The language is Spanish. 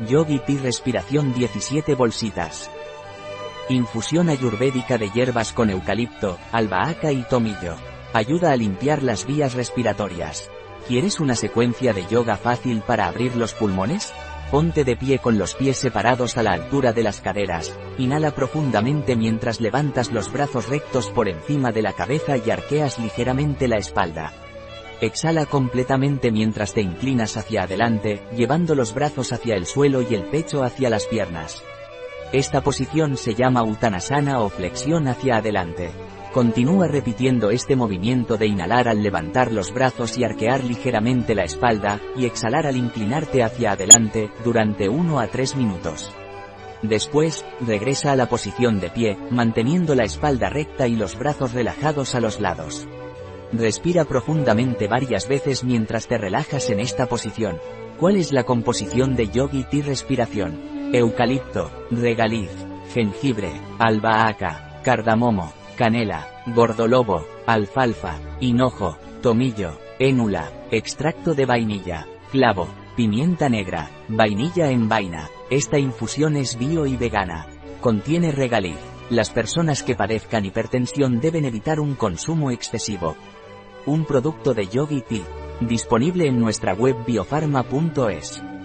Yogi Tea Respiración 17 bolsitas. Infusión ayurvédica de hierbas con eucalipto, albahaca y tomillo. Ayuda a limpiar las vías respiratorias. ¿Quieres una secuencia de yoga fácil para abrir los pulmones? Ponte de pie con los pies separados a la altura de las caderas. Inhala profundamente mientras levantas los brazos rectos por encima de la cabeza y arqueas ligeramente la espalda. Exhala completamente mientras te inclinas hacia adelante, llevando los brazos hacia el suelo y el pecho hacia las piernas. Esta posición se llama Uttanasana o flexión hacia adelante. Continúa repitiendo este movimiento de inhalar al levantar los brazos y arquear ligeramente la espalda, y exhalar al inclinarte hacia adelante, durante 1 a 3 minutos. Después, regresa a la posición de pie, manteniendo la espalda recta y los brazos relajados a los lados. Respira profundamente varias veces mientras te relajas en esta posición. ¿Cuál es la composición de Yogi Tea Respiración? Eucalipto, regaliz, jengibre, albahaca, cardamomo, canela, gordolobo, alfalfa, hinojo, tomillo, énula, extracto de vainilla, clavo, pimienta negra, vainilla en vaina. Esta infusión es bio y vegana. Contiene regaliz. Las personas que padezcan hipertensión deben evitar un consumo excesivo. Un producto de Yogi Tea. Disponible en nuestra web biofarma.es.